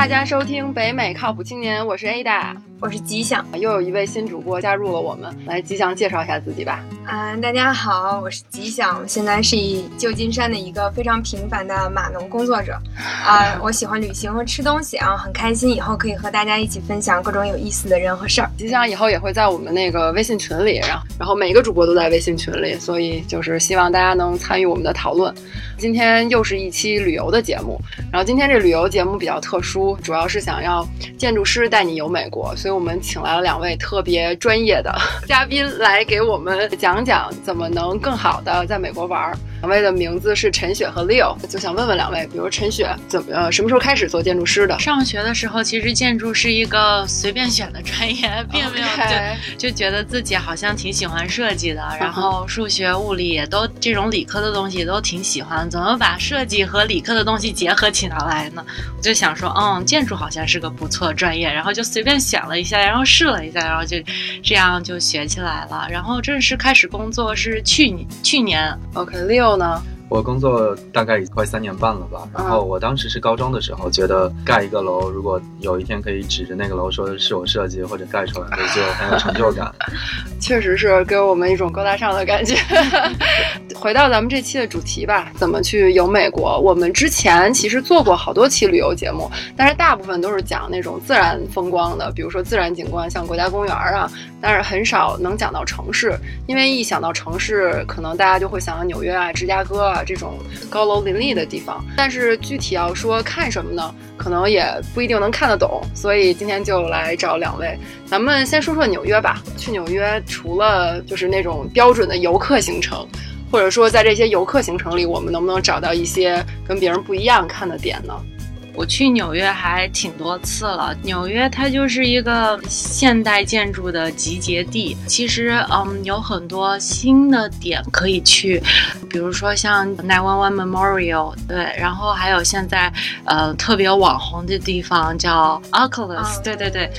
大家收听北美靠谱青年，我是 Ada，我是吉祥，又有一位新主播加入了我们，来吉祥介绍一下自己吧。啊，大家好，我是吉祥，现在是以旧金山的一个非常平凡的码农工作者。啊，我喜欢旅行和吃东西，然后很开心以后可以和大家一起分享各种有意思的人和事儿。吉祥以后也会在我们那个微信群里，然后然后每个主播都在微信群里，所以就是希望大家能参与我们的讨论。今天又是一期旅游的节目，然后今天这旅游节目比较特殊，主要是想要建筑师带你游美国，所以我们请来了两位特别专业的 嘉宾来给我们讲讲讲怎么能更好的在美国玩儿。两位的名字是陈雪和 Leo，就想问问两位，比如陈雪怎么呃什么时候开始做建筑师的？上学的时候，其实建筑是一个随便选的专业，并没有就就觉得自己好像挺喜欢设计的，然后数学、物理也都这种理科的东西都挺喜欢，怎么把设计和理科的东西结合起来呢？我就想说，嗯，建筑好像是个不错专业，然后就随便选了一下，然后试了一下，然后就这样就学起来了。然后正式开始工作是去年，去年。OK，Leo。呢？我工作大概快三年半了吧。然后我当时是高中的时候，觉得盖一个楼，如果有一天可以指着那个楼说是我设计或者盖出来的，就很有成就感。确实是给我们一种高大上的感觉。回到咱们这期的主题吧，怎么去游美国？我们之前其实做过好多期旅游节目，但是大部分都是讲那种自然风光的，比如说自然景观，像国家公园啊。但是很少能讲到城市，因为一想到城市，可能大家就会想到纽约啊、芝加哥啊这种高楼林立的地方。但是具体要说看什么呢，可能也不一定能看得懂。所以今天就来找两位，咱们先说说纽约吧。去纽约除了就是那种标准的游客行程，或者说在这些游客行程里，我们能不能找到一些跟别人不一样看的点呢？我去纽约还挺多次了。纽约它就是一个现代建筑的集结地。其实，嗯，有很多新的点可以去，比如说像 Nine One One Memorial，对，然后还有现在呃特别网红的地方叫 Oculus，对对对，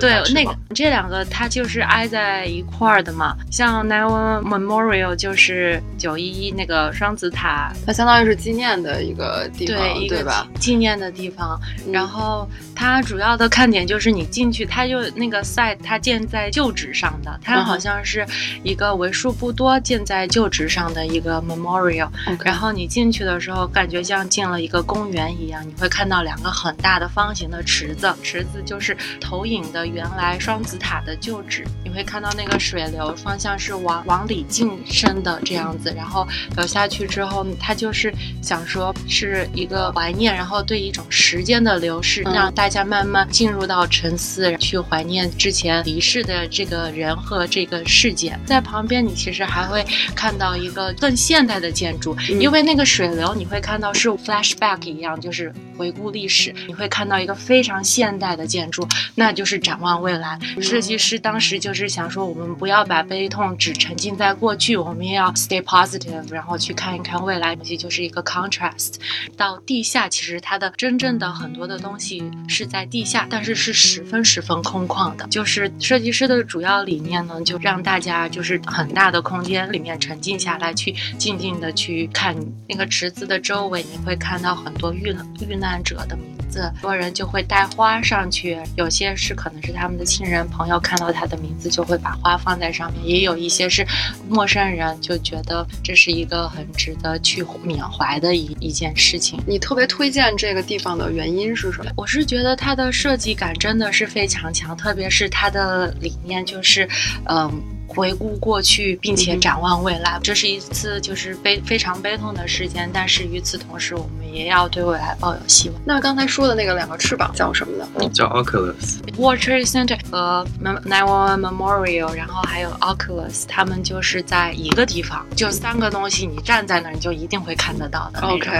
对那个这两个它就是挨在一块儿的嘛。像 Nine One One Memorial 就是九一一那个双子塔，它相当于是纪念的一个地方，对吧？纪念的。地方，然后它主要的看点就是你进去，它就那个 site 它建在旧址上的，它好像是一个为数不多建在旧址上的一个 memorial。然后你进去的时候，感觉像进了一个公园一样，你会看到两个很大的方形的池子，池子就是投影的原来双子塔的旧址。你会看到那个水流方向是往往里进深的这样子，然后流下去之后，它就是想说是一个怀念，然后对一种。时间的流逝，让大家慢慢进入到沉思，去怀念之前离世的这个人和这个事件。在旁边，你其实还会看到一个更现代的建筑，因为那个水流，你会看到是 flashback 一样，就是回顾历史。你会看到一个非常现代的建筑，那就是展望未来。设计师当时就是想说，我们不要把悲痛只沉浸在过去，我们也要 stay positive，然后去看一看未来。东西就是一个 contrast。到地下，其实它的真。真正的很多的东西是在地下，但是是十分十分空旷的。就是设计师的主要理念呢，就让大家就是很大的空间里面沉浸下来，去静静的去看那个池子的周围，你会看到很多遇遇难者的名字，很多人就会带花上去，有些是可能是他们的亲人朋友看到他的名字就会把花放在上面，也有一些是陌生人就觉得这是一个很值得去缅怀的一一件事情。你特别推荐这个地方。的原因是什么？我是觉得它的设计感真的是非常强，特别是它的理念就是，嗯。回顾过去，并且展望未来，这是一次就是悲非常悲痛的事件。但是与此同时，我们也要对未来抱有希望。那刚才说的那个两个翅膀叫什么呢？叫 Oculus。World Trade Center 和 Nine One One Memorial，然后还有 Oculus，他们就是在一个地方，就三个东西，你站在那儿你就一定会看得到的。OK，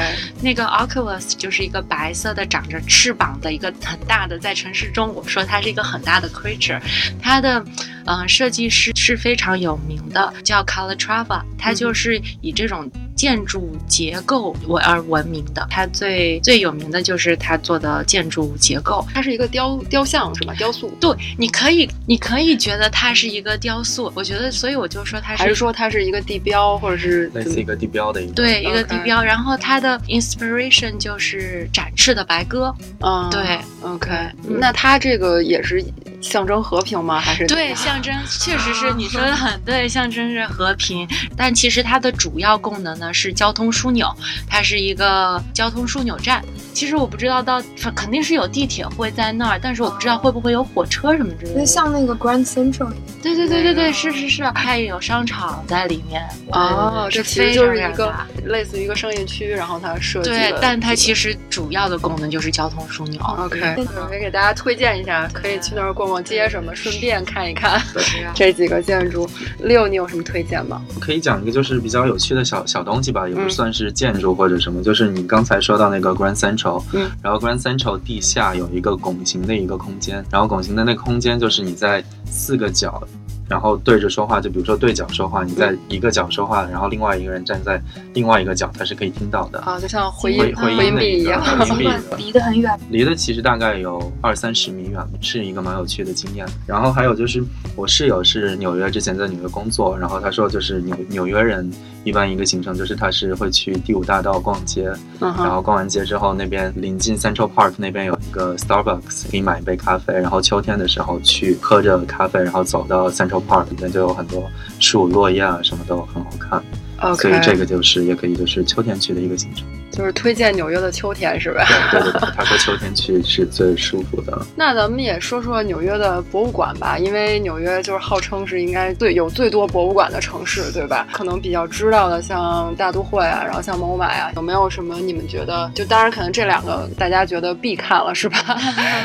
那个 Oculus 就是一个白色的长着翅膀的一个很大的，在城市中我说它是一个很大的 creature，它的。嗯，设计师是非常有名的，叫 Calatrava，它就是以这种建筑结构为而闻名的。它最最有名的就是它做的建筑结构。它是一个雕雕像是吧？雕塑。对，你可以你可以觉得它是一个雕塑。我觉得，所以我就说它是，还是说它是一个地标，或者是类似一个地标的一个对一个地标。然后它的 inspiration 就是展翅的白鸽。嗯，对，OK，嗯那它这个也是象征和平吗？还是对，象征确实是你说的很对，象征着和平。但其实它的主要功能呢是交通枢纽，它是一个交通枢纽站。其实我不知道到肯定是有地铁会在那儿，但是我不知道会不会有火车什么之类那的。像那个 Grand Central。对对对对对，是是是，它也有商场在里面。哦，这其实就是一个类似于一个商业区，然后它设计的，对但它其实实主要的功能就是交通枢纽。OK，嗯我也给大家推荐一下，可以去那儿逛逛街什么，顺便看一看 这几个建筑。六，你有什么推荐吗？可以讲一个就是比较有趣的小小东西吧，也不嗯算是建筑或者什么，就是你刚才说到那个 Grand Central，嗯，然后 Grand Central 地下有一个拱形的一个空间，然后拱形的那个空间就是你在四个角。然后对着说话，就比如说对角说话，你在一个角说话，然后另外一个人站在另外一个角，他是可以听到的。啊，就像回音回音一个壁一样。回音壁尽管离得很远，离得其实大概有二三十米远，是一个蛮有趣的经验。然后还有就是，我室友是纽约，之前在纽约工作，然后他说就是纽纽约人一般一个行程就是他是会去第五大道逛街，嗯，然后逛完街之后，那边临近 Central Park 那边有一个 Starbucks，可以买一杯咖啡，然后秋天的时候去喝着咖啡，然后走到 Central Park 里面就有很多树、落叶啊，什么都很好看。所以这个就是也可以就是秋天去的一个行程。就是推荐纽约的秋天是吧？对对对，他说秋天去是最舒服的。那咱们也说说纽约的博物馆吧，因为纽约就是号称是应该最有最多博物馆的城市，对吧？可能比较知道的像大都会啊，然后像某马呀，有没有什么你们觉得？就当然可能这两个大家觉得必看了是吧？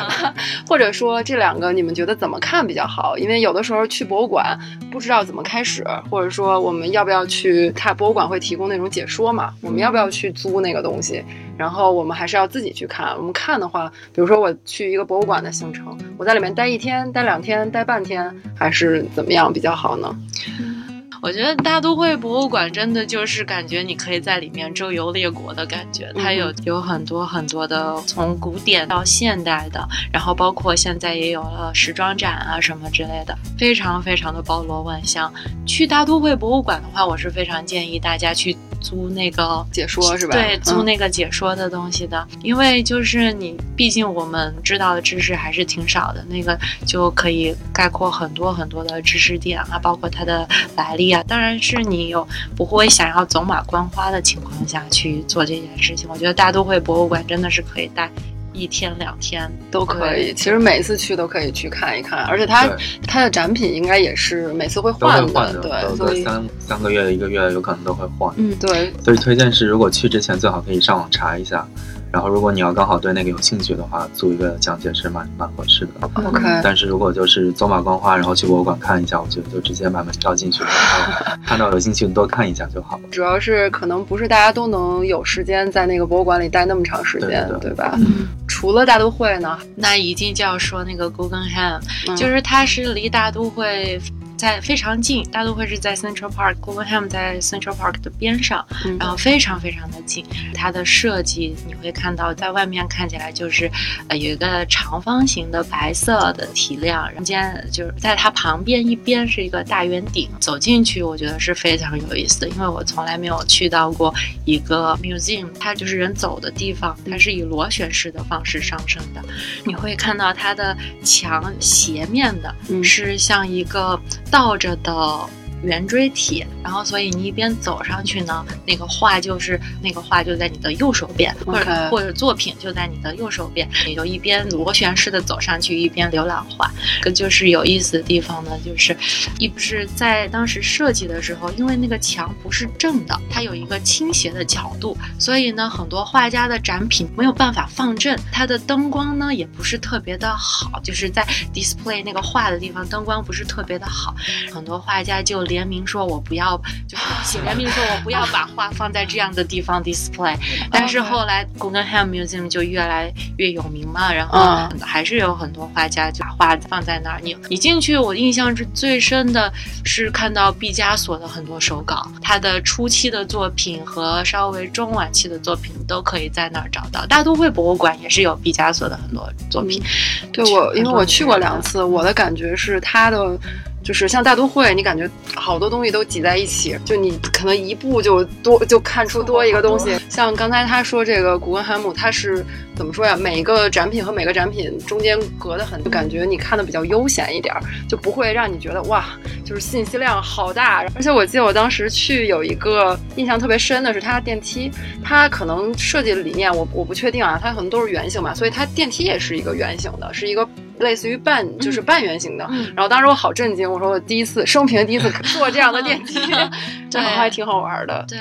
或者说这两个你们觉得怎么看比较好？因为有的时候去博物馆不知道怎么开始，或者说我们要不要去？它博物馆会提供那种解说嘛？我们要不要去租那个东西？然后我们还是要自己去看。我们看的话，比如说我去一个博物馆的行程，我在里面待一天、待两天、待半天，还是怎么样比较好呢？我觉得大都会博物馆真的就是感觉你可以在里面周游列国的感觉，它有有很多很多的从古典到现代的，然后包括现在也有了时装展啊什么之类的，非常非常的包罗万象。去大都会博物馆的话，我是非常建议大家去租那个解说是吧？对，租嗯那个解说的东西的，因为就是你，毕竟我们知道的知识还是挺少的，那个就可以概括很多很多的知识点啊，包括它的来历啊。当然是你有不会想要走马观花的情况下去做这件事情。我觉得大都会博物馆真的是可以待一天两天都可以。其实每次去都可以去看一看，而且它它的展品应该也是每次会换的，对，所以三三个月一个月有可能都会换。嗯，对所以推荐是，如果去之前最好可以上网查一下，然后如果你要刚好对那个有兴趣的话，租一个讲解是蛮蛮合适的。OK。但是如果就是走马观花，然后去博物馆看一下，我觉得就直接买门票进去，然 后看到有兴趣多看一下就好了。主要是可能不是大家都能有时间在那个博物馆里待那么长时间，对对对吧？嗯，除了大都会呢，那一定就要说那个 Guggenheim，、嗯就是它是离大都会。在非常近，大都会是在 Central Park，Guggenheim 在 Central Park 的边上，嗯然后非常非常的近。它的设计你会看到，在外面看起来就是呃有一个长方形的白色的体量，中间就是在它旁边一边是一个大圆顶。走进去，我觉得是非常有意思的，因为我从来没有去到过一个 museum，它就是人走的地方，它是以螺旋式的方式上升的。你会看到它的墙斜面的嗯是像一个倒着的圆锥体，然后所以你一边走上去呢，那个画就是那个画就在你的右手边，或者或者作品就在你的右手边，你就一边螺旋式的走上去，一边浏览画。这就是有意思的地方呢，就是一不是在当时设计的时候，因为那个墙不是正的，它有一个倾斜的角度，所以呢，很多画家的展品没有办法放正，它的灯光呢也不是特别的好，就是在 display 那个画的地方灯光不是特别的好，很多画家就联名说我不要，就是写联名说我不要把画放在这样的地方 display。但是后来 Guggenheim Museum 就越来越有名嘛，然后嗯还是有很多画家就把画放在那儿。你你进去，我印象是最深的是看到毕加索的很多手稿，他的初期的作品和稍微中晚期的作品都可以在那儿找到。大都会博物馆也是有毕加索的很多作品。对我，因为我去过两次，我的感觉是他的。就是像大都会，你感觉好多东西都挤在一起，就你可能一步就多就看出多一个东西。像刚才他说这个古根海姆，它是怎么说呀？每一个展品和每个展品中间隔得很，就感觉你看的比较悠闲一点，就不会让你觉得哇，就是信息量好大。而且我记得我当时去有一个印象特别深的是它的电梯，它可能设计的理念我我不确定啊，它可能都是圆形嘛，所以它电梯也是一个圆形的，是一个。类似于半就是半圆形的，嗯、然后当时我好震惊，我说我第一次生平第一次 坐这样的电梯，对，还挺好玩的。对，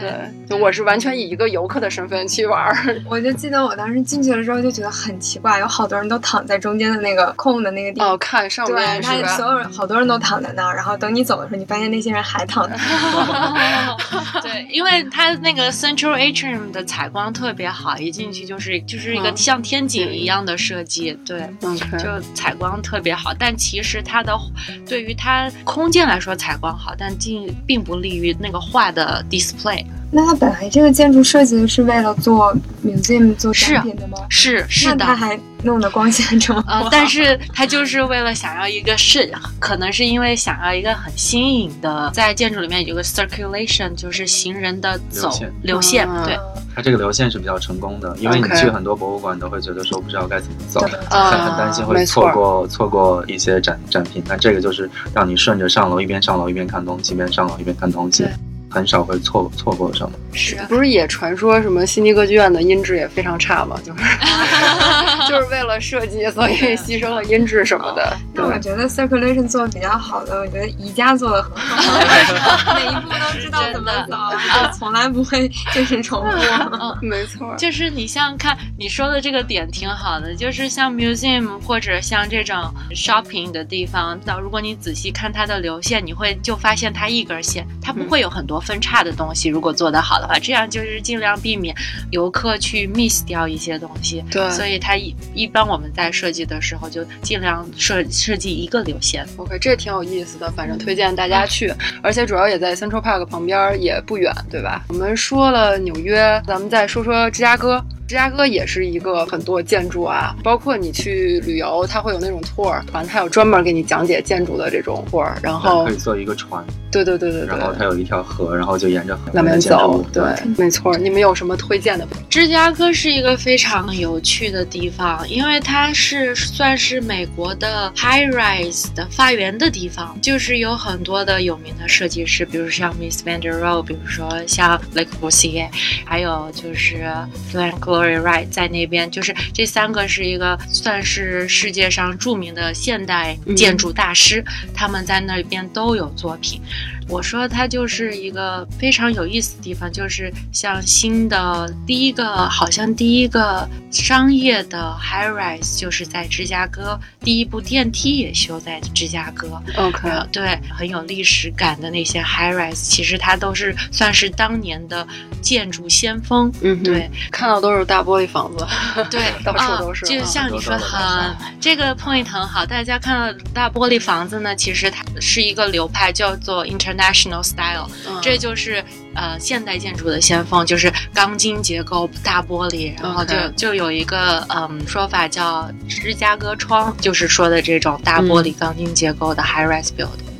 就我是完全以一个游客的身份去玩。我就记得我当时进去的时候就觉得很奇怪，有好多人都躺在中间的那个空的那个地方，哦，看上面对，他所有人好多人都躺在那儿，然后等你走的时候，你发现那些人还躺在那儿。对，因为它那个 Central Atrium 的采光特别好，一进去就是就是一个像天井一样的设计，对，嗯，就采采光特别好。但其实它的对于它空间来说采光好，但并并不利于那个画的 display。那它本来这个建筑设计是为了做 museum 做展品的吗？是是的，那它还弄得光线这么呃，但是它就是为了想要一个是，可能是因为想要一个很新颖的，在建筑里面有个 circulation，就是行人的走流线，流线嗯对。它这个流线是比较成功的，因为你去很多博物馆都会觉得说不知道该怎么走，很很担心会错错过错过一些展展品。但这个就是让你顺着上楼，一边上楼一边看东西，一边上楼一边看东西对，很少会错错过什么。是不是也传说什么悉尼歌剧院的音质也非常差嘛？就是 就是为了设计，所以牺牲了音质什么的。但我觉得 circulation 做的比较好的，我觉得宜家做的很好，每一步都知道怎么走，就从来不会就是重复。嗯，没错，就是你像看你说的这个点挺好的，就是像 museum 或者像这种 shopping 的地方，到如果你仔细看它的流线，你会就发现它一根线，它不会有很多分叉的东西。如果做得好的话，这样就是尽量避免游客去 miss 掉一些东西。对所以它一一般我们在设计的时候就尽量设设计一个流线。OK，这挺有意思的，反正推荐大家去，而且主要也在 Central Park 旁边，也不远，对吧？我们说了纽约，咱们再说说芝加哥。芝加哥也是一个很多建筑啊，包括你去旅游，它会有那种 tour 团，它有专门给你讲解建筑的这种 tour，然后可以坐一个船，对对对对对然，后它有一条河，然后就沿着河那边建筑物，走对，没错。你们有什么推荐的？芝加哥是一个非常有趣的地方，因为它是算是美国的 high rise 的发源的地方，就是有很多的有名的设计师，比如像 Miss Van der Rohe，比如说像 Le Corbusier，还有就是 Frank Lloyd Wright 在那边，就是这三个是一个算是世界上著名的现代建筑大师，他们在那边都有作品。我说它就是一个非常有意思的地方，就是像新的第一个，好像第一个商业的 high rise 就是在芝加哥，第一部电梯也修在芝加哥。OK，呃，对，很有历史感的那些 high rise，其实它都是算是当年的建筑先锋。嗯对，看到都是大玻璃房子，对，到处都是啊。就啊像你说的很多都是很，这个 point 很好。大家看到大玻璃房子呢，其实它是一个流派，叫做 International Style，、嗯这就是呃现代建筑的先锋，就是钢筋结构、大玻璃，然后就就有一个嗯说法叫芝加哥窗，就是说的这种大玻璃钢筋结构的 high rise building。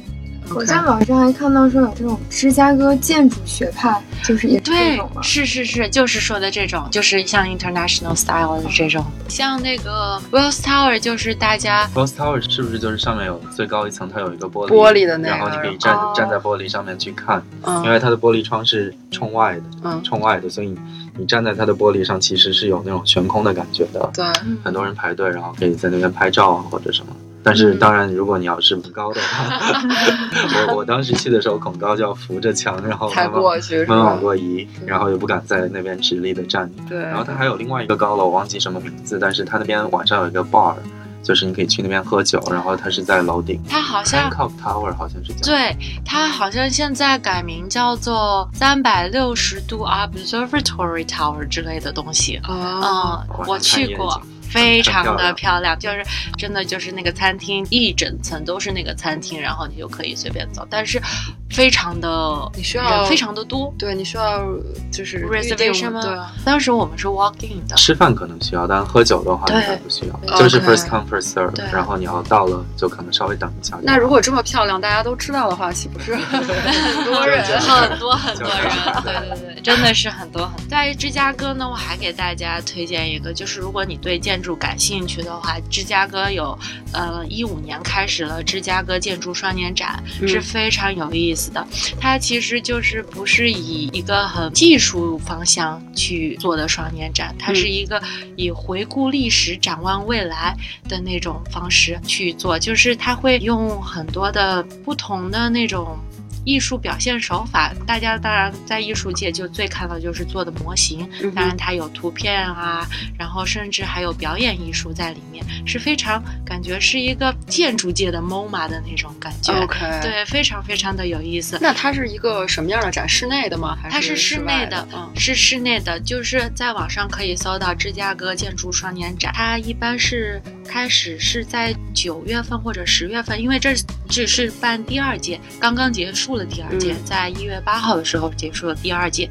我在网上还看到说有这种芝加哥建筑学派，就是也对种吗，？是是是，就是说的这种，就是像 international style 的这种，像那个 Wells Tower，就是大家 Wells Tower 是不是就是上面有最高一层，它有一个玻璃玻璃的那个然后你可以站、哦站在玻璃上面去看，嗯因为它的玻璃窗是冲外的，嗯，冲外的，所以你站在它的玻璃上，其实是有那种悬空的感觉的。对，很多人排队，然后可以在那边拍照啊或者什么。但是嗯当然，如果你要是不高的话，我我当时去的时候恐高，就要扶着墙，然后才慢慢过去是慢慢往吧？过移，然后又不敢在那边直立的站。对，然后它还有另外一个高楼，我忘记什么名字，但是它那边晚上有一个 bar，就是你可以去那边喝酒，然后它是在楼顶它好像，Hancock Tower 好像是叫。对，它好像现在改名叫做三百六十度 Observatory Tower 之类的东西。哦，嗯，我去过非常的漂亮，就是真的就是那个餐厅一整层都是那个餐厅，然后你就可以随便走，但是非常的你需要非常的多。对你需要就是 reservation 吗？对啊，当时我们是 walk in 的，吃饭可能需要，但喝酒的话对应该不需要，就是 first come first serve，对然后你要到了就可能稍微等一下。那如果这么漂亮，大家都知道的话，岂不是 很多人？很多很多人，对对对，真的是很多很多。在芝加哥呢，我还给大家推荐一个，就是如果你对建筑感兴趣的话，芝加哥有呃一五年开始了芝加哥建筑双年展，嗯是非常有意思的。它其实就是不是以一个很技术方向去做的双年展，它是一个以回顾历史、展望未来的那种方式去做，就是它会用很多的不同的那种。艺术表现手法，大家当然在艺术界就最看到就是做的模型，嗯当然它有图片啊，然后甚至还有表演艺术在里面，是非常感觉是一个建筑界的 MoMA 的那种感觉。OK，，对，非常非常的有意思。那它是一个什么样的展？室内的吗？还它是室内的嗯，是室内的，就是在网上可以搜到芝加哥建筑双年展。它一般是开始是在九月份或者十月份，因为这只是办第二届，刚刚结束了第二届，嗯在一月八号的时候结束了第二届。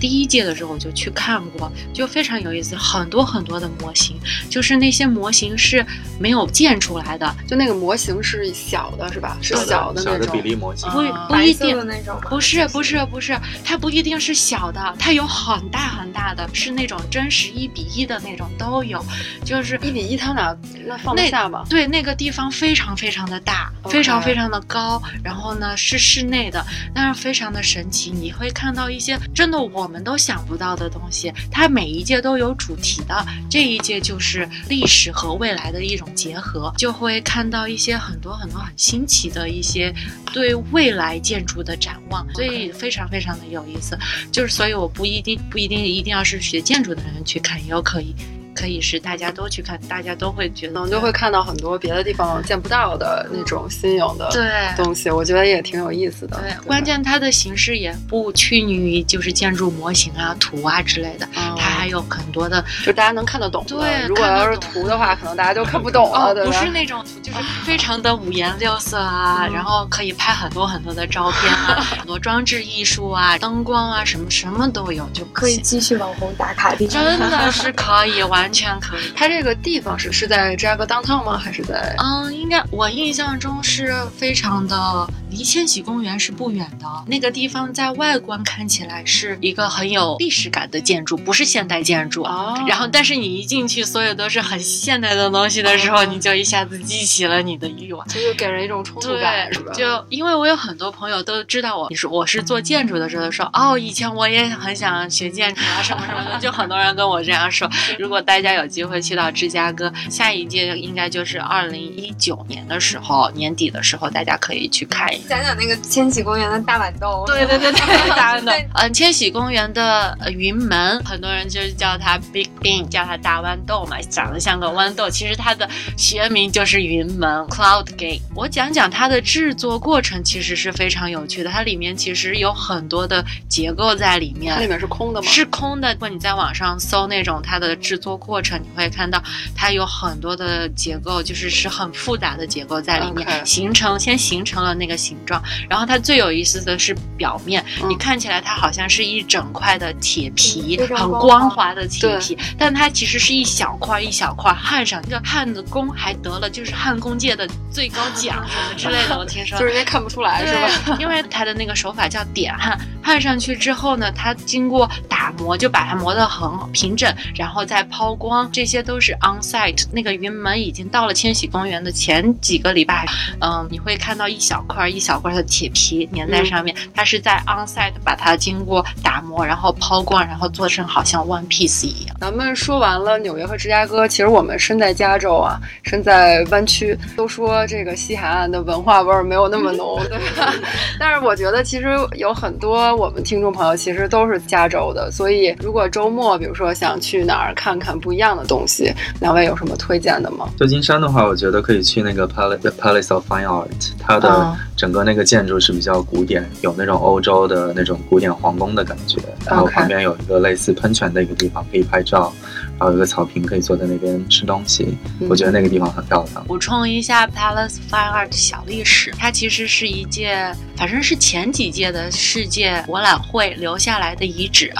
第一届的时候我就去看过，就非常有意思，很多很多的模型，就是那些模型是没有建出来的，就那个模型是小的，是吧？是小的那种小的比例模型，不啊不一定的。那种？不是不是不是，它不一定是小的，它有很大很大的，是那种真实一比一的那种都有，就是一比一，它哪那放得那下吧？对那个地方非常非常的大非常非常的高，然后呢是室内的，但是非常的神奇，你会看到一些真的我们都想不到的东西。它每一届都有主题的，这一届就是历史和未来的一种结合，就会看到一些很多很多很新奇的一些对未来建筑的展望，所以非常非常的有意思。就是所以我不一定不一定一定要是学建筑的人去看，也有可以。可以是大家都去看，大家都会觉得可能就会看到很多别的地方见不到的那种新颖的对东西，我觉得也挺有意思的。对，吧关键它的形式也不拘泥于就是建筑模型啊、图啊之类的，嗯它还有很多的就大家能看得懂的。对如果要是图的话，可能大家就看不懂了，哦，对？不是那种图，就是非常的五颜六色啊，嗯 然后可以拍很多很多的照片啊，很多装置艺术啊、灯光啊，什么什么都有，就可以继续网红打卡地。真的是可以，完全可以。它这个地方是是在芝加哥 downtown 吗？还是在？嗯，应该我印象中是非常的离千禧公园是不远的。那个地方在外观看起来是一个很有历史感的建筑，不是现代建筑。哦然后，但是你一进去，所有都是很现代的东西的时候，哦你就一下子激起了你的欲望。就是给人一种冲突感，是吧？就因为我有很多朋友都知道我，你说我是做建筑的时候说，哦，以前我也很想学建筑啊，什么什么的，就很多人跟我这样说。如果大家有机会去到芝加哥，下一届应该就是二零一九年的时候，年底的时候，大家可以去看一下。讲讲那个千禧公园的大豌豆。对对对对，大豌豆。嗯，千禧公园的呃云门，很多人就是叫它 Big Bean，叫它大豌豆嘛，长得像个豌豆。其实它的学名就是云门 Cloud Gate。我讲讲它的制作过程，其实是非常有趣的。它里面其实有很多的结构在里面它里。面是空的吗？是空的。如果你在网上搜那种它的制作过程，你会看到它有很多的结构，就是是很复杂的结构在里面形成先形成了那个形状。然后它最有意思的是表面，嗯你看起来它好像是一整块的铁皮，很光滑的铁皮，但它其实是一小块一小块焊上。这个焊的工还得了就是焊工界的最高奖什 么之类的，我听说。就是人家看不出来，是吧？因为它的那个手法叫点焊，焊上去之后呢，它经过打磨，就把它磨得很平整，然后再抛光，这些都是 on site。那个云门已经到了千禧公园的前几个礼拜，嗯，你会看到一小块一小块的铁皮粘在上面，它是在 on site 把它经过打磨，然后抛光，然后做成好像 one piece 一样。咱们说完了纽约和芝加哥，其实我们身在加州啊，身在湾区，都说这个西海岸的文化味儿没有那么浓，对吧？但是我觉得其实有很多多我们听众朋友其实都是加州的，所以如果周末比如说想去哪儿看看不一样的东西，两位有什么推荐的吗？旧金山的话，我觉得可以去那个 Palace Palace of Fine Art，它的哦整个那个建筑是比较古典，有那种欧洲的那种古典皇宫的感觉。然后旁边有一个类似喷泉的一个地方可以拍照，然后有个草坪可以坐在那边吃东西。嗯我觉得那个地方很漂亮。补充一下 Palace Fine Art 小历史，它其实是一届，反正是前几届的世界博览会留下来的遗址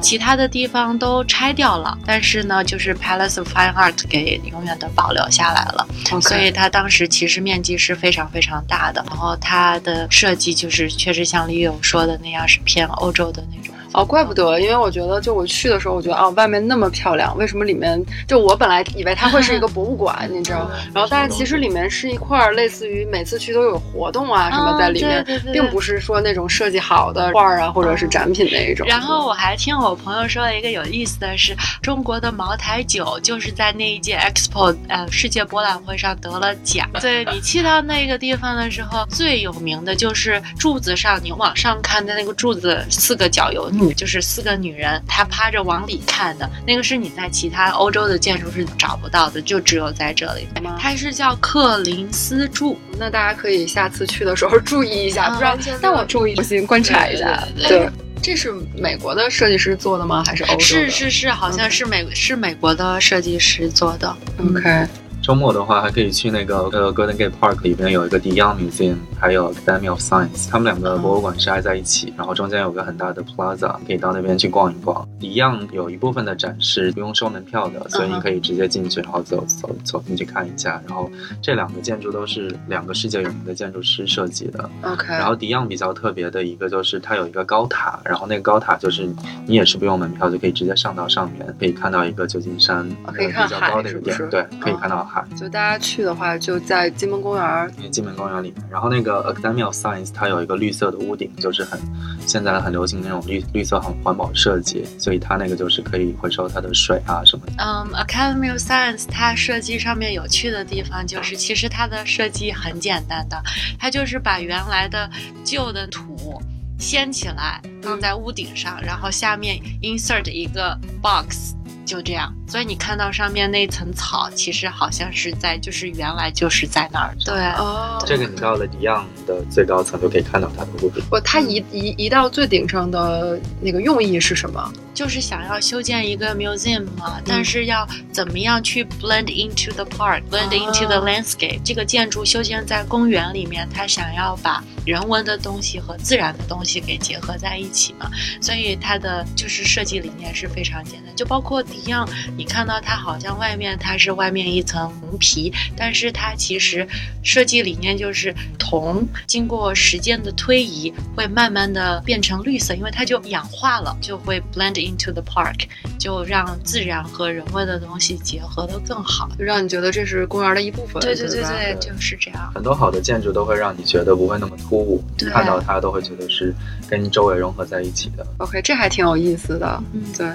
其他的地方都拆掉了，但是呢，就是 Palace of Fine Art 给永远的保留下来了。所以它当时其实面积是非常非常大的，然后它的设计就是确实像李勇说的那样，是偏欧洲的那种。哦，怪不得，因为我觉得，就我去的时候，我觉得哦，外面那么漂亮，为什么里面就我本来以为它会是一个博物馆，你知道，然后但是其实里面是一块儿类似于每次去都有活动啊什么在里面，嗯对对对并不是说那种设计好的画儿啊或者是展品那一种。然后我还听我朋友说了一个有意思的是，中国的茅台酒就是在那一届 Expo 呃世界博览会上得了奖。对你去到那个地方的时候，最有名的就是柱子上，你往上看的那个柱子四个角有女，就是四个女人，她趴着往里看的那个是你在其他欧洲的建筑是找不到的，就只有在这里。它是叫克林斯柱，那大家可以下次去的时候注意一下，嗯不知道但我注意我先观察一下。对对对这是美国的设计师做的吗？还是欧洲？是是是，好像是美是美国的设计师做的。OK，周末的话，还可以去那个呃 Golden Gate Park 里边有一个 De Young Museum，还有 Academy of Science，他们两个博物馆是挨在一起，然后中间有个很大的 plaza，可以到那边去逛一逛。De Young 有一部分的展示不用收门票的，所以你可以直接进去，然后走走走进去看一下。然后这两个建筑都是两个世界有名的建筑师设计的。OK，然后 De Young 比较特别的一个就是它有一个高塔，然后那个高塔就是你也是不用门票就可以直接上到上面，可以看到一个旧金山哦可以看呃比较高的一个点对，可以哦看到海。就大家去的话，就在金门公园儿。因为金门公园里面，然后那个 Academy of Science 它有一个绿色的屋顶，就是很现在很流行那种绿绿色很环保设计，所以它那个就是可以回收它的水啊什么的。嗯，Academy of Science 它设计上面有趣的地方就是，其实它的设计很简单的，它就是把原来的旧的土掀起来放在屋顶上，然后下面 insert 一个 box。就这样，所以你看到上面那层草，其实好像是在，就是原来就是在那儿。对，哦这个你到了 De Young 的最高层就可以看到它的屋顶。不，它移移移到最顶上的那个用意是什么？就是想要修建一个 museum 嘛，但是要怎么样去 blend into the park，blend into the landscape。这个建筑修建在公园里面，它想要把人文的东西和自然的东西给结合在一起嘛，所以它的就是设计理念是非常简单，就包括迪样，你看到它好像外面它是外面一层红皮，但是它其实设计理念就是铜经过时间的推移会慢慢的变成绿色，因为它就氧化了，就会 blend into the park，就让自然和人文的东西结合的更好。就让你觉得这是公园的一部分。对对对对，就是这样。很多好的建筑都会让你觉得不会那么突兀，看到它都会觉得是跟周围融合在一起的。OK，这还挺有意思的。嗯对，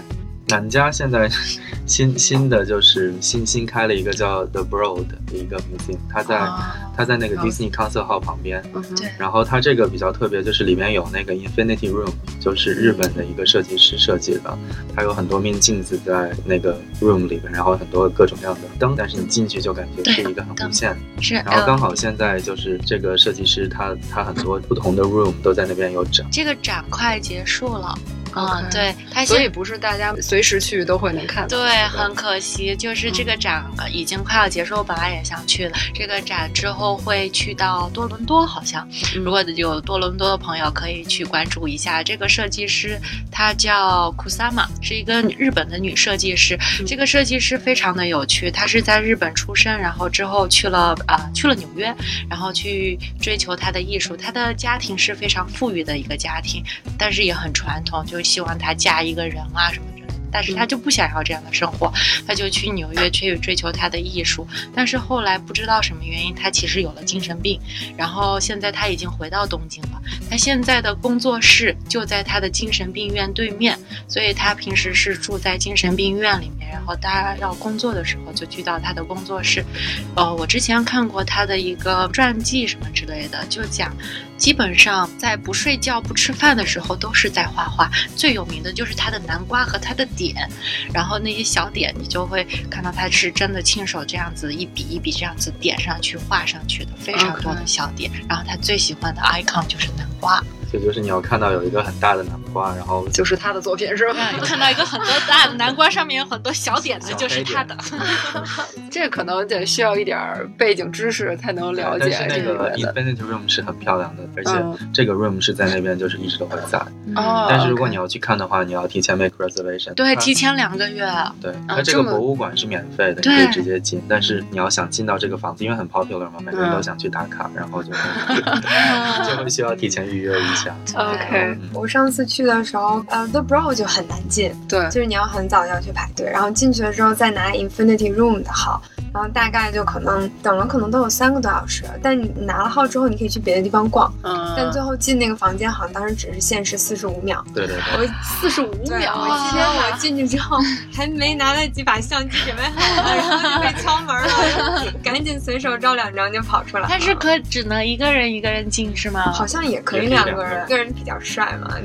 南家现在 新新的就是新新开了一个叫 The Broad 的一个 museum，它在、啊它在那个哦 Disney Concert Hall 旁边。对然后它这个比较特别，就是里面有那个 Infinity Room，就是日本的一个设计师设计的，它有很多面镜子在那个 room 里面，然后很多各种各样的灯，但是你进去就感觉是一个很无限。是，然后呃刚好现在就是这个设计师他他很多不同的 room 都在那边有展。这个展快结束了。嗯对，它现所以不是大家随时去都会能看到。对，很可惜，就是这个展已经快要结束，我本来也想去的。这个展之后会去到多伦多，好像。如果有多伦多的朋友，可以去关注一下。这个设计师她叫 Kusama，是一个日本的女设计师。这个设计师非常的有趣，她是在日本出生，然后之后去了啊、去了纽约，然后去追求她的艺术。她的家庭是非常富裕的一个家庭，但是也很传统，就希望她嫁一个人啊什么之类的。但是她就不想要这样的生活，她就去纽约去追求她的艺术。但是后来不知道什么原因，她其实有了精神病，然后现在她已经回到东京了。她现在的工作室就在她的精神病院对面，所以她平时是住在精神病院里面，然后大家要工作的时候就去到她的工作室。呃，我之前看过她的一个传记什么之类的，就讲基本上在不睡觉、不吃饭的时候都是在画画。最有名的就是他的南瓜和他的点，然后那些小点你就会看到他是真的亲手这样子一笔一笔这样子点上去、画上去的，非常多的小点。然后他最喜欢的 icon 就是南瓜。这就是你要看到有一个很大的南瓜，然后就是他的作品是吧？看到一个很多大的南瓜，上面有很多小点子，就是他的。这可能得需要一点背景知识才能了解。但是那个 Infinity Room 是很漂亮的，而且这个 room 是在那边，就是一直都会在。哦。但是如果你要去看的话，你要提前 make reservation。对，提前两个月。对，它这个博物馆是免费的，你可以直接进。但是你要想进到这个房子，因为很 popular 嘛，每个人都想去打卡，然后就 就会需要提前预约一下。OK。我上次去的时候，呃，The Brow 就很难进。对。就是你要很早要去排队，然后进去了之后再拿 Infinity Room 的号。然后大概就可能等了，可能都有三个多小时。但你拿了号之后，你可以去别的地方逛。嗯。但最后进那个房间，好像当时只是限时四十五秒。对对对。我四十五秒。我今天我进去之后，还没拿得及把相机准备好，然后就被敲门了，赶紧随手照两张就跑出来。但是可只能一个人一个人进是吗？好像也可以两个人，一个人比较帅嘛。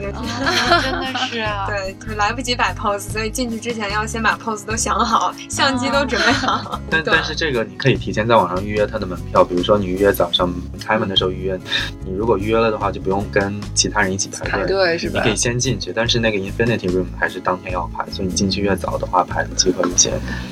真的是啊。对，就来不及摆 pose，所以进去之前要先把 pose 都想好，相机都准备好。但但是这个你可以。提前在网上预约它的门票，比如说你预约早上开门的时候预约，你如果预约了的话，就不用跟其他人一起排队，是吧？你可以先进去，但是那个 Infinity Room 还是当天要排，所以你进去越早的话，排的机会一些。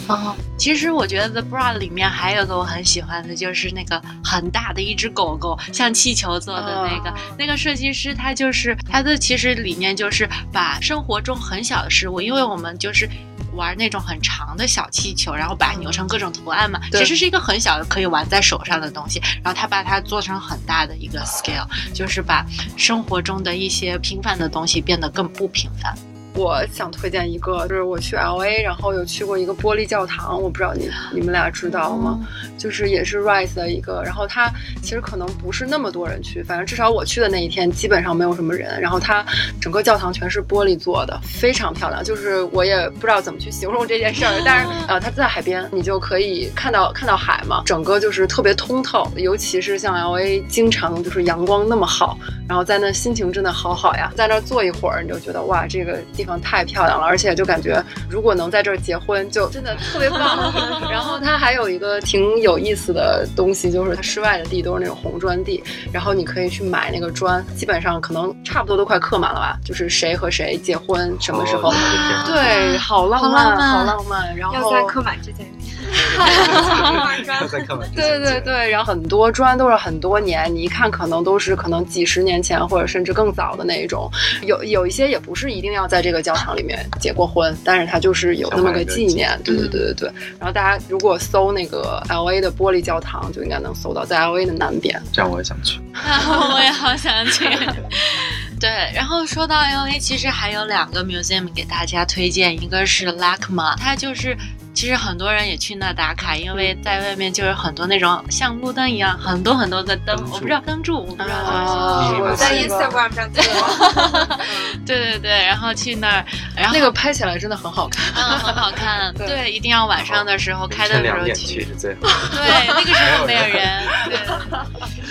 哦，其实我觉得 The Bra 里面还有个我很喜欢的，就是那个很大的一只狗狗，像气球做的那个，那个设计师他就是他的其实理念就是把生活中很小的事物，因为我们就是。玩那种很长的小气球，然后把它扭成各种图案嘛，其实是一个很小的可以玩在手上的东西。然后他把它做成很大的一个 scale，就是把生活中的一些平凡的东西变得更不平凡。我想推荐一个，就是我去 L A，然后有去过一个玻璃教堂，我不知道你你们俩知道吗？就是也是 Rise 的一个，然后它其实可能不是那么多人去，反正至少我去的那一天基本上没有什么人。然后它整个教堂全是玻璃做的，非常漂亮。就是我也不知道怎么去形容这件事儿，但是呃，它在海边，你就可以看到看到海嘛，整个就是特别通透。尤其是像 L A，经常就是阳光那么好，然后在那心情真的好好呀，在那坐一会儿，你就觉得哇，这个。地方太漂亮了，而且就感觉如果能在这儿结婚，就真的特别棒。然后它还有一个挺有意思的东西，就是它室外的地都是那种红砖地，然后你可以去买那个砖，基本上可能差不多都快刻满了吧。就是谁和谁结婚，什么时候？对，好浪漫，好浪漫。然后要在刻满之前。对对对，然后很多砖都是很多年，你一看可能都是可能几十年前或者甚至更早的那一种。有有一些也不是一定要在这个教堂里面结过婚，但是它就是有那么个纪念。对对对对对。然后大家如果搜那个 L A 的玻璃教堂，就应该能搜到，在 L A 的南边。这样我也想去。我也好想去。对，然后说到 L A，其实还有两个 museum 给大家推荐，一个是 LACMA，它就是。其实很多人也去那打卡，因为在外面就是很多那种像路灯一样，很多很多的灯，我不知道灯柱，我不知道我在 Instagram 上见过。对对对，然后去那儿，然后那个拍起来真的很好看，嗯，很好看。对，一定要晚上的时候开灯的时候去是最好。对，那个时候没有人。对。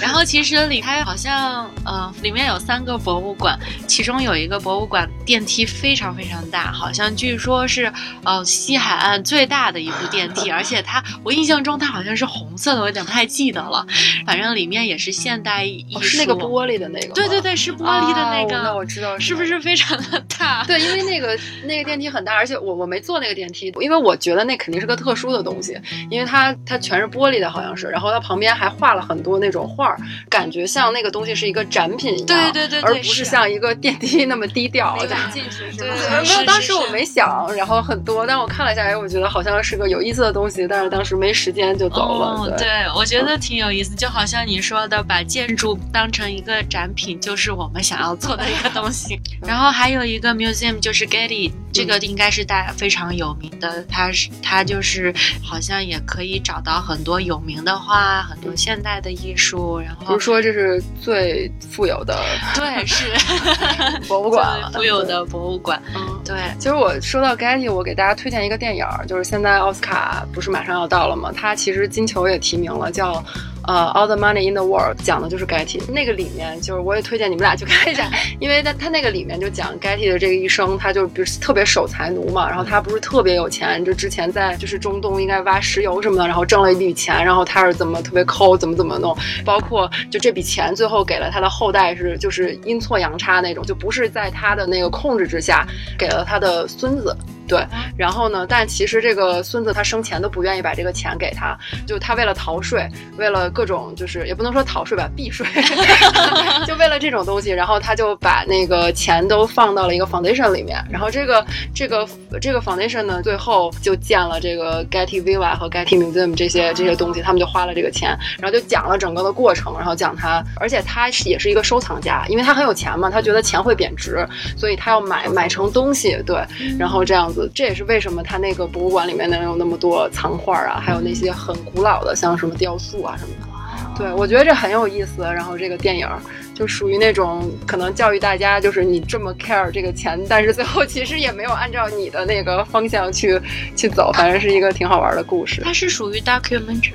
然后其实里它好像，嗯，里面有三个博物馆，其中有一个博物馆电梯非常非常大，好像据说是呃西海岸最。大的一部电梯，而且它，我印象中它好像是红色的，我有点不太记得了。反正里面也是现代艺术，是那个玻璃的那个。对对对，是玻璃的那个。那我知道，是不是非常的大？对，因为那个那个电梯很大，而且我我没坐那个电梯，因为我觉得那肯定是个特殊的东西，因为它它全是玻璃的，好像是。然后它旁边还画了很多那种画，感觉像那个东西是一个展品一样，对对对，而不是像一个 电梯那么低调。没进去是吗？没有，当时我没想，然后很多，但我看了一下，哎，我觉得好。好像是个有意思的东西，但是当时没时间就走了。对，我觉得挺有意思，就好像你说的，把建筑当成一个展品，就是我们想要做的一个东西。然后还有一个 museum 就是 Getty，这个应该是大家非常有名的，它是它就是好像也可以找到很多有名的画，很多现代的艺术。然后不是说这是最富有的，对，是 博物馆，富有的博物馆。嗯，对。其实我说到 Getty，我给大家推荐一个电影，就是。现在奥斯卡不是马上要到了吗？它其实金球也提名了，叫《呃，All the Money in the World 讲的就是 Getty 那个里面，就是我也推荐你们俩去 看一下，因为他他那个里面就讲 Getty 的这个一生，他就比如特别守财奴嘛，然后他不是特别有钱，就之前在就是中东应该挖石油什么的，然后挣了一笔钱，然后他是怎么特别抠，怎么怎么弄，包括就这笔钱最后给了他的后代是就是阴错阳差那种，就不是在他的那个控制之下，给了他的孙子。对，然后呢？但其实这个孙子他生前都不愿意把这个钱给他，就他为了逃税，为了各种就是也不能说逃税吧，避税，就为了这种东西，然后他就把那个钱都放到了一个 foundation 里面，然后这个这个这个 foundation 呢，最后就建了这个 Getty Viva 和 Getty Museum 这些这些东西，他们就花了这个钱，然后就讲了整个的过程，然后讲他，而且他是也是一个收藏家，因为他很有钱嘛，他觉得钱会贬值，所以他要买买成东西，对，然后这样子。这也是为什么他那个博物馆里面能有那么多藏画啊，还有那些很古老的，像什么雕塑啊什么的。对，我觉得这很有意思。然后这个电影就属于那种可能教育大家，就是你这么 care 这个钱，但是最后其实也没有按照你的那个方向去去走，反正是一个挺好玩的故事。它是属于 documentary。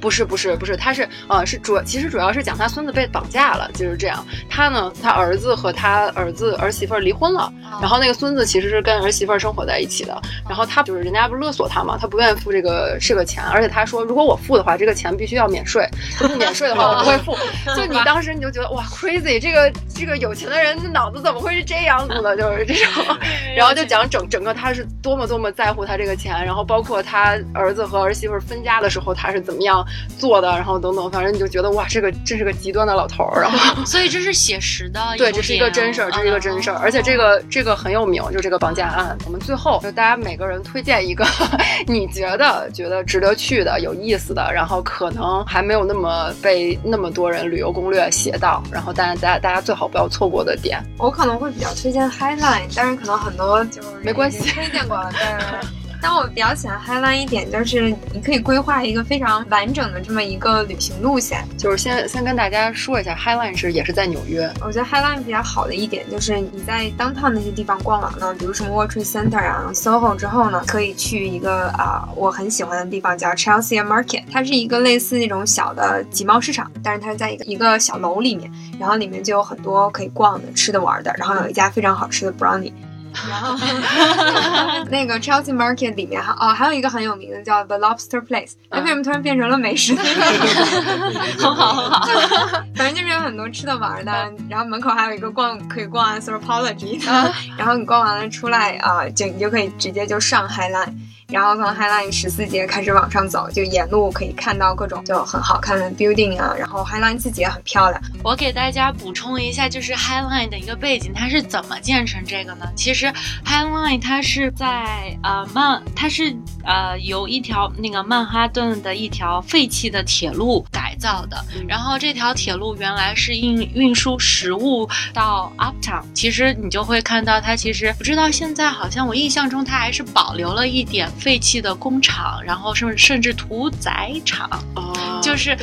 不是不是不是，他是呃是主其实主要是讲他孙子被绑架了，就是这样。他呢，他儿子和他儿子儿媳妇离婚了，然后那个孙子其实是跟儿媳妇生活在一起的。然后他就是人家不是勒索他嘛，他不愿意付这个这个钱，而且他说如果我付的话，这个钱必须要免税，不免税的话我不会付。就你当时你就觉得哇 crazy，这个这个有钱的人脑子怎么会是这样子的？就是这种，然后就讲整整个他是多么多么在乎他这个钱，然后包括他儿子和儿媳妇分家的时候他是怎么样。做的，然后等等，反正你就觉得哇，这个真是个极端的老头儿。然后，所以这是写实的，对，这是一个真事儿，这是一个真事儿。而且这个这个很有名，就这个绑架案。我们最后就大家每个人推荐一个 你觉得觉得值得去的、有意思的，然后可能还没有那么被那么多人旅游攻略写到，然后大家大家大家最好不要错过的点。我可能会比较推荐 Highline，但是可能很多就是没关系，推荐过了，对。但我比较喜欢 Highline 一点，就是你可以规划一个非常完整的这么一个旅行路线。就是先先跟大家说一下，Highline 是也是在纽约。我觉得 Highline 比较好的一点就是你在 downtown 那些地方逛完了，比如什么 World Trade Center 啊、SoHo 之后呢，可以去一个啊我很喜欢的地方叫 Chelsea Market，它是一个类似那种小的集贸市场，但是它是在一个一个小楼里面，然后里面就有很多可以逛的、吃的、玩的，然后有一家非常好吃的 brownie。然 后那个 Chelsea Market 里面哈哦，还有一个很有名的叫 The Lobster Place。它为什么突然变成了美食？很 好很好，反正就是有很多吃的玩的。然后门口还有一个逛可以逛 Anthropology 的。然后你逛完了出来啊，就你就可以直接就上 Highline。然后从 Highline 十四街开始往上走，就沿路可以看到各种就很好看的 building 啊。然后 Highline 自己也很漂亮。我给大家补充一下，就是 Highline 的一个背景，它是怎么建成这个呢？其实 Highline 它是在呃曼，它是呃由一条那个曼哈顿的一条废弃的铁路改造的。然后这条铁路原来是运运输食物到 Uptown。其实你就会看到它，其实不知道现在好像我印象中它还是保留了一点。废弃的工厂，然后甚甚至屠宰场，就是。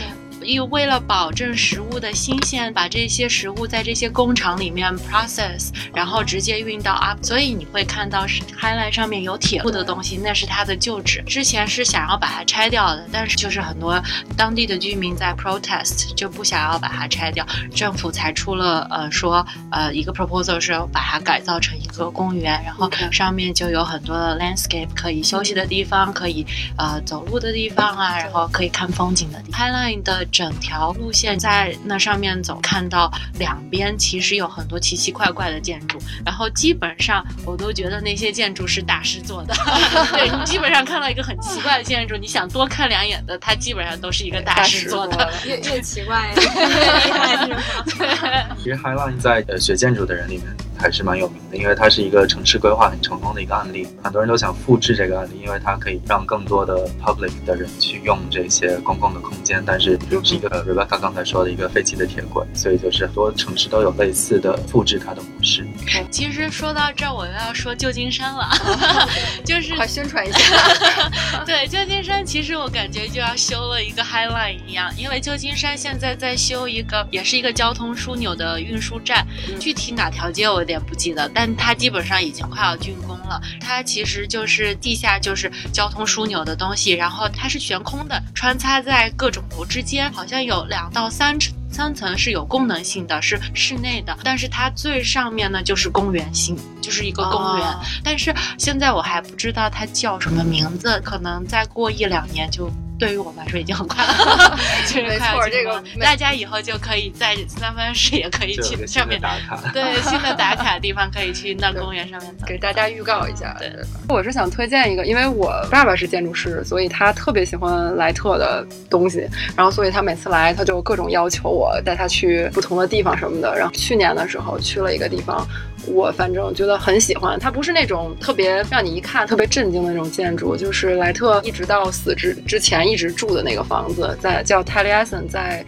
又为了保证食物的新鲜，把这些食物在这些工厂里面 process，然后直接运到 up，所以你会看到是 highline 上面有铁路的东西，那是它的旧址。之前是想要把它拆掉的，但是就是很多当地的居民在 protest，就不想要把它拆掉，政府才出了呃说呃一个 proposal 是把它改造成一个公园，然后上面就有很多的 landscape 可以休息的地方，可以呃走路的地方啊，然后可以看风景的地方。highline 的整条路线在那上面走，看到两边其实有很多奇奇怪怪的建筑，然后基本上我都觉得那些建筑是大师做的。对你基本上看到一个很奇怪的建筑，你想多看两眼的，它基本上都是一个大师做的。越越奇怪 越厉害是吗？对。其实 Highline 在呃学建筑的人里面。还是蛮有名的，因为它是一个城市规划很成功的一个案例，很多人都想复制这个案例，因为它可以让更多的 public 的人去用这些公共的空间，但是是一个 Rebecca 刚才说的一个废弃的铁轨，所以就是很多城市都有类似的复制它的模式。其实说到这儿，我又要说旧金山了，就是快宣传一下。对，旧金山其实我感觉就要修了一个 Highline 一样，因为旧金山现在在修一个，也是一个交通枢纽的运输站，具体哪条街我有点不记得，但它基本上已经快要竣工了。它其实就是地下就是交通枢纽的东西，然后它是悬空的，穿插在各种楼之间，好像有两到三层。三层是有功能性的，是室内的，但是它最上面呢就是公园性，就是一个公园。但是现在我还不知道它叫什么名字，可能再过一两年就。对于我们来说已经很快了，没错，这个大家以后就可以在三藩市也可以去上面打卡，对新的打卡地方可以去那公园上面走，给大家预告一下。对，我是想推荐一个，因为我爸爸是建筑师，所以他特别喜欢莱特的东西，然后所以他每次来他就各种要求我带他去不同的地方什么的。然后去年的时候去了一个地方。我反正觉得很喜欢，它不是那种特别让你一看特别震惊的那种建筑，就是莱特一直到死之之前一直住的那个房子，在叫 Taliesin，在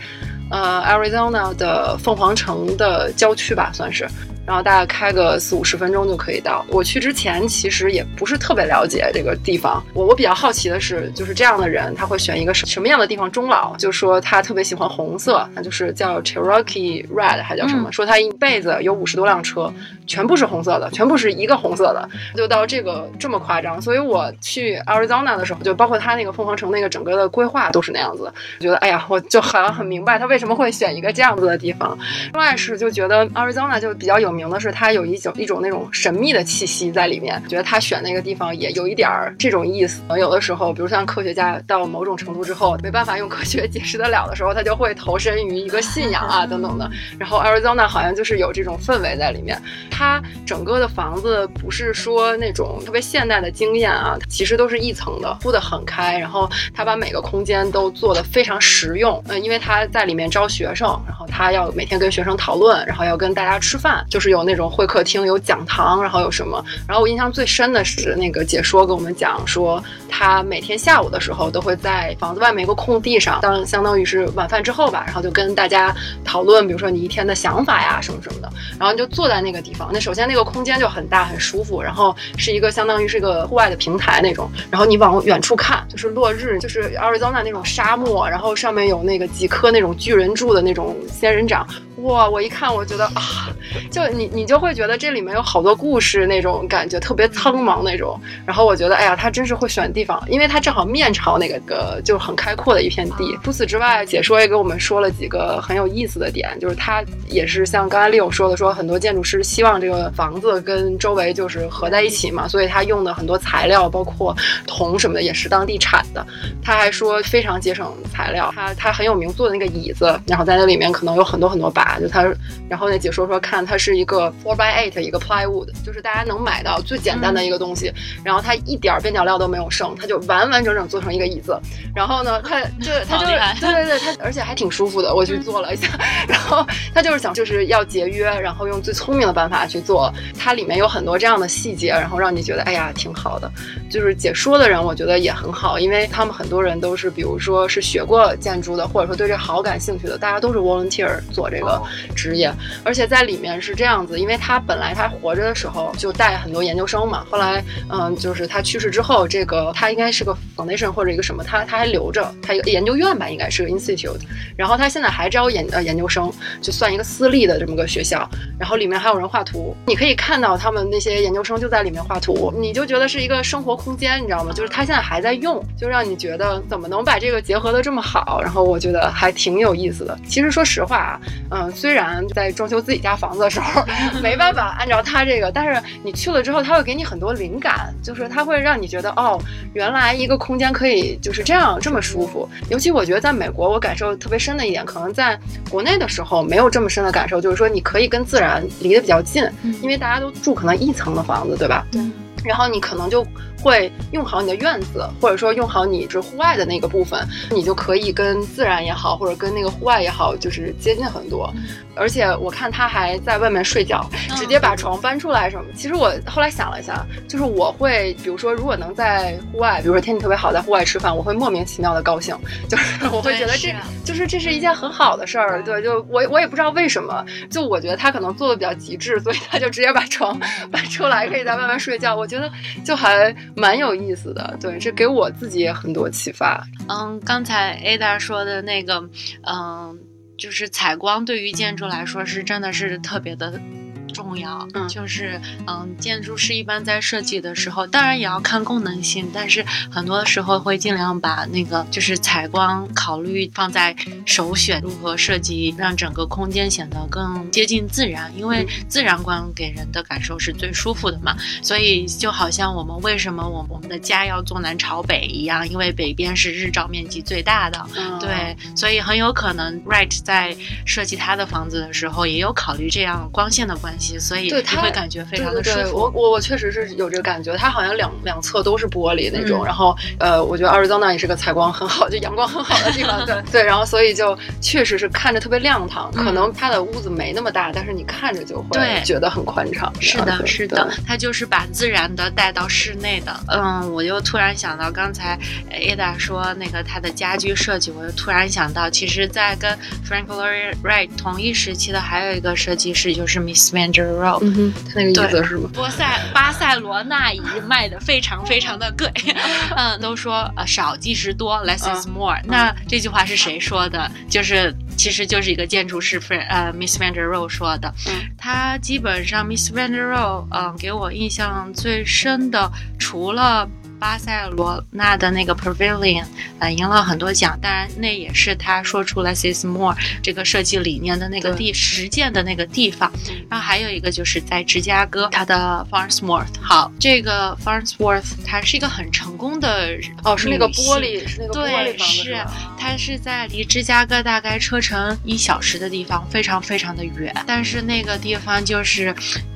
呃 Arizona 的凤凰城的郊区吧，算是。然后大概开个四五十分钟就可以到。我去之前其实也不是特别了解这个地方。我我比较好奇的是，就是这样的人他会选一个什什么样的地方终老？就说他特别喜欢红色，那就是叫 Cherokee Red 还叫什么？说他一辈子有五十多辆车，全部是红色的，全部是一个红色的，就到这个这么夸张。所以我去 Arizona 的时候，就包括他那个凤凰城那个整个的规划都是那样子。觉得哎呀，我就好像很明白他为什么会选一个这样子的地方。另外是就觉得 Arizona 就比较有。名的是它有一种一种那种神秘的气息在里面，觉得他选那个地方也有一点儿这种意思。有的时候，比如像科学家到某种程度之后，没办法用科学解释得了的时候，他就会投身于一个信仰啊等等的。然后 Arizona 好像就是有这种氛围在里面。它整个的房子不是说那种特别现代的惊艳啊，其实都是一层的，铺得很开。然后他把每个空间都做得非常实用。嗯，因为他在里面招学生，然后他要每天跟学生讨论，然后要跟大家吃饭，就是。是有那种会客厅，有讲堂，然后有什么？然后我印象最深的是那个解说跟我们讲说，他每天下午的时候都会在房子外面一个空地上，当相当于是晚饭之后吧，然后就跟大家讨论，比如说你一天的想法呀什么什么的。然后你就坐在那个地方，那首先那个空间就很大很舒服，然后是一个相当于是一个户外的平台那种。然后你往远处看，就是落日，就是 Arizona 那种沙漠，然后上面有那个几棵那种巨人柱的那种仙人掌。哇，我一看我觉得啊，就你你就会觉得这里面有好多故事那种感觉，特别苍茫那种。然后我觉得，哎呀，他真是会选地方，因为他正好面朝那个个就很开阔的一片地。除此之外，解说也给我们说了几个很有意思的点，就是他也是像刚才 Leo 说的，说很多建筑师希望这个房子跟周围就是合在一起嘛，所以他用的很多材料，包括铜什么的，也是当地产的。他还说非常节省材料，他他很有名做的那个椅子，然后在那里面可能有很多很多把。就他，然后那解说说看，它是一个 four by eight 一个 plywood，就是大家能买到最简单的一个东西。然后它一点边角料都没有剩，它就完完整整做成一个椅子。然后呢，它就它就是 对对对，它而且还挺舒服的。我去坐了一下，然后他就是想就是要节约，然后用最聪明的办法去做。它里面有很多这样的细节，然后让你觉得哎呀挺好的。就是解说的人，我觉得也很好，因为他们很多人都是比如说是学过建筑的，或者说对这好感兴趣的，大家都是 volunteer 做这个。职业，而且在里面是这样子，因为他本来他活着的时候就带很多研究生嘛，后来嗯，就是他去世之后，这个他应该是个 foundation 或者一个什么，他他还留着，他一个研究院吧，应该是个 institute，然后他现在还招研呃研究生，就算一个私立的这么个学校，然后里面还有人画图，你可以看到他们那些研究生就在里面画图，你就觉得是一个生活空间，你知道吗？就是他现在还在用，就让你觉得怎么能把这个结合的这么好，然后我觉得还挺有意思的。其实说实话啊，嗯。虽然在装修自己家房子的时候 没办法按照他这个，但是你去了之后，他会给你很多灵感，就是他会让你觉得哦，原来一个空间可以就是这样这么舒服。尤其我觉得在美国，我感受特别深的一点，可能在国内的时候没有这么深的感受，就是说你可以跟自然离得比较近，因为大家都住可能一层的房子，对吧？对。然后你可能就会用好你的院子，或者说用好你这户外的那个部分，你就可以跟自然也好，或者跟那个户外也好，就是接近很多。而且我看他还在外面睡觉，直接把床搬出来什么。其实我后来想了一下，就是我会，比如说如果能在户外，比如说天气特别好，在户外吃饭，我会莫名其妙的高兴，就是 我会觉得这就是这是一件很好的事儿。对，就我我也不知道为什么，就我觉得他可能做的比较极致，所以他就直接把床 搬出来，可以在外面睡觉。我觉觉得就还蛮有意思的。对，这给我自己也很多启发。嗯，刚才 Ada 说的那个，嗯，就是采光对于建筑来说是真的是特别的。重要，嗯就是嗯，建筑师一般在设计的时候，当然也要看功能性，但是很多时候会尽量把那个就是采光考虑放在首选，如何设计让整个空间显得更接近自然，因为自然光给人的感受是最舒服的嘛。所以就好像我们为什么我我们的家要坐南朝北一样，因为北边是日照面积最大的，嗯，对，所以很有可能 Wright 在设计他的房子的时候，也有考虑这样光线的关系，所以他会感觉非常的舒对对对，服。我我我确实是有这个感觉，它好像两两侧都是玻璃那种，嗯然后呃，我觉得 Arizona 也是个采光很好，就阳光很好的地方，对对，然后所以就确实是看着特别亮堂，可能它的屋子没那么大，但是你看着就会对觉得很宽敞。是的，是的，它就是把自然的带到室内的。嗯，我又突然想到刚才 Ada 说那个他的家居设计，我又突然想到，其实，在跟 Frank Lloyd Wright 同一时期的还有一个设计师，就是 Miss Van 哼，它那个意思是吗？波塞巴塞罗那椅卖的非常非常的贵，嗯，都说呃少即是多，less is more、那这句话是谁说的？就是其实就是一个建筑师 Fran 呃 Miss Van der Rohe 说的。嗯，他基本上 Miss Van der Rohe 嗯、给我印象最深的，除了。巴塞罗那的那个 Pavilion，呃，赢了很多奖，当然那也是他说出 less is more 这个设计理念的那个对地实践的那个地方。然后还有一个就是在芝加哥，它的 Farnsworth。好，这个 Farnsworth 它是一个很成功的哦，是那个玻璃，是那个玻璃对，房子是吧它是在离芝加哥大概车程一小时的地方，非常非常的远。但是那个地方就是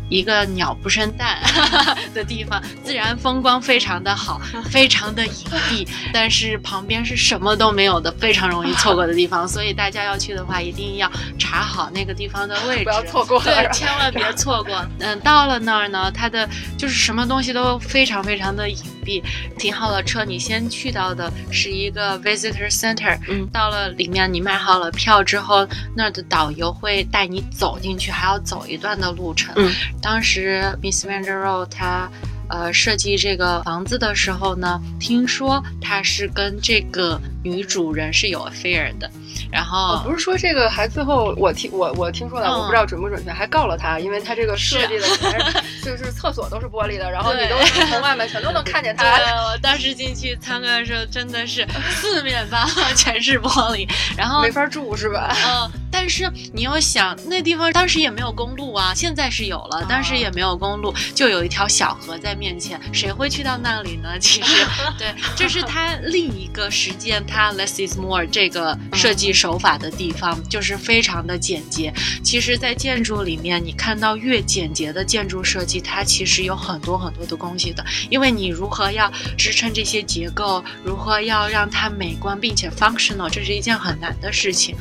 一个鸟不生蛋 的地方，自然风光非常的好，非常的隐蔽，但是旁边是什么都没有的，非常容易错过的地方。所以大家要去的话，一定要查好那个地方的位置，不要错过对，千万别错过。嗯，到了那儿呢，它的就是什么东西都非常非常的隐蔽。停好了车，你先去到的是一个 visitor center，嗯，到了里面你买好了票之后，那儿的导游会带你走进去，还要走一段的路程。嗯，当时 Miss Van der Rohe 她。呃，设计这个房子的时候呢，听说她是跟这个女主人是有 affair 的，然后、哦，不是说这个还最后我听我我听说了，嗯我不知道准不准确，还告了他，因为他这个设计的全是 就是厕所都是玻璃的，然后你都 从外面全都能看见对，他。我当时进去参观的时候，真的是四面八方全是玻璃，然后没法住是吧？嗯，但是你要想，那地方当时也没有公路啊，现在是有了，当时也没有公路，就有一条小河在面前，谁会去到那里呢？其实，对，这是他另一个实践他 less is more 这个设计手法的地方，就是非常的简洁。其实，在建筑里面，你看到越简洁的建筑设计，它其实有很多很多的东西的，因为你如何要支撑这些结构，如何要让它美观并且 functional，这是一件很难的事情。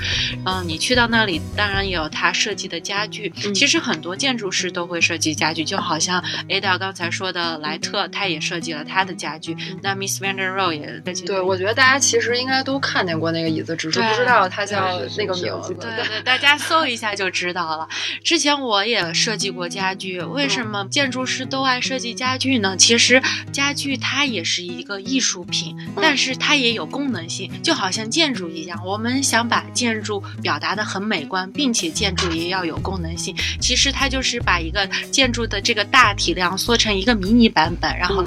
嗯，你去到那里，当然也有他设计的家具。嗯其实很多建筑师都会设计家具，就好像 Ada 刚才说的莱特，他也设计了他的家具。那 Miss Van der Rohe 也设计对，我觉得大家其实应该都看见过那个椅子，只是对不知道它叫那个名字。对对对，大家搜一下就知道了。之前我也设计过家具，为什么建筑师都爱设计家具呢？其实家具它也是一个艺术品，但是它也有功能性，就好像建筑一样。我们想把建筑表达的很美观，并且建筑也要有功能性。其实它就是把一个建筑的这个大体量缩成一个迷你版本，然后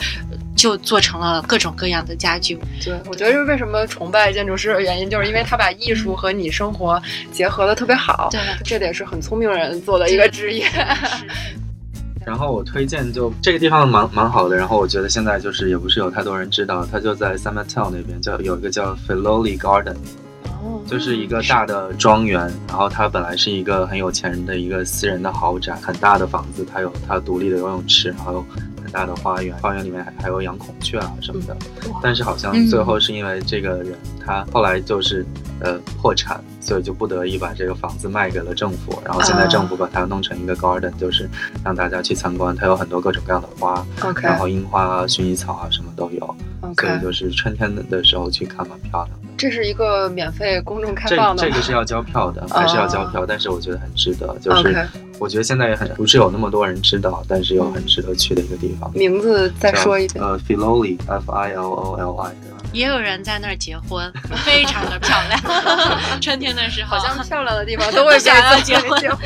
就做成了各种各样的家具。对，我觉得就是为什么崇拜建筑师的原因，就是因为他把艺术和你生活结合的特别好。对，这得是很聪明人做的一个职业。然后我推荐就这个地方蛮蛮好的，然后我觉得现在就是也不是有太多人知道，它就在 San Mateo 那边，叫有一个叫 Filoli Garden，哦就是一个大的庄园，然后它本来是一个很有钱人的一个私人的豪宅，很大的房子，它有它独立的游泳池，还有很大的花园，花园里面还还有养孔雀啊什么的。但是好像最后是因为这个人他后来就是呃破产，所以就不得已把这个房子卖给了政府，然后现在政府把它弄成一个 garden，就是让大家去参观，它有很多各种各样的花然后樱花啊、薰衣草啊什么都有。所以就是春天的时候去看蛮漂亮。的。这是一个免费公众开放的这这个是要交票的，还是要交票，但是我觉得很值得，就是我觉得现在也很不是有那么多人知道，但是又很值得去的一个地方。名字再说一遍。呃，Filoli，F I L O L I，对吧？也有人在那儿结婚，非常的漂亮。春天的时候，好像漂亮的地方 都会想要结婚。结婚，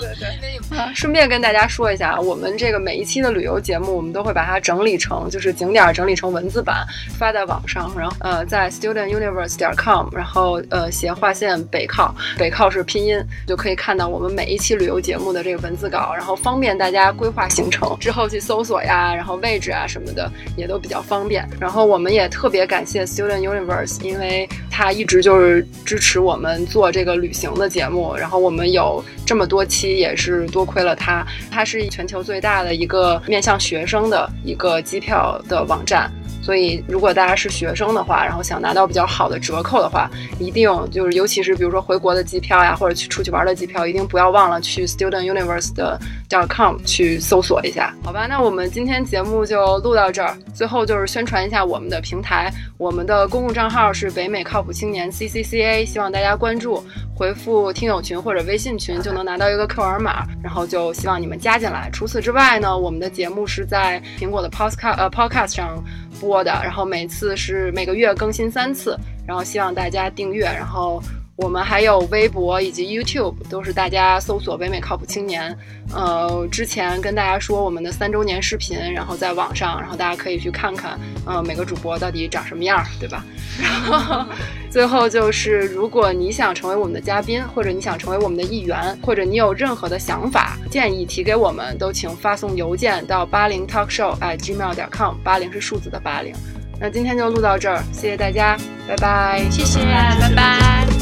对对对。啊，顺便跟大家说一下，我们这个每一期的旅游节目，我们都会把它整理成，就是景点整理成文字版发在网上，然后呃，在 studentuniverse 点 com，然后呃斜划线北靠，北靠是拼音，就可以看到我们每一期旅游节目的这个文字稿，然后方便大家规划行程之后去搜索呀，然后位置啊什么的也都比较方便。然后我们也特别感。感谢 Student Universe，因为他一直就是支持我们做这个旅行的节目，然后我们有这么多期也是多亏了他。他是全球最大的一个面向学生的一个机票的网站。所以，如果大家是学生的话，然后想拿到比较好的折扣的话，一定就是，尤其是比如说回国的机票呀，或者去出去玩的机票，一定不要忘了去 studentuniverse 的 .com 去搜索一下，好吧？那我们今天节目就录到这儿。最后就是宣传一下我们的平台，我们的公共账号是北美靠谱青年 CCCA，希望大家关注，回复听友群或者微信群就能拿到一个 QR 码，然后就希望你们加进来。除此之外呢，我们的节目是在苹果的 Podcast 呃 Podcast 上。播的，然后每次是每个月更新三次，然后希望大家订阅，然后我们还有微博以及 YouTube，都是大家搜索“北美靠谱青年”。呃，之前跟大家说我们的三周年视频，然后在网上，然后大家可以去看看，呃，每个主播到底长什么样，对吧？然 后最后就是，如果你想成为我们的嘉宾，或者你想成为我们的一员，或者你有任何的想法建议提给我们，都请发送邮件到八零 talkshow at gmail 点 com，八零是数字的八零。那今天就录到这儿，谢谢大家，拜拜，谢谢，拜拜。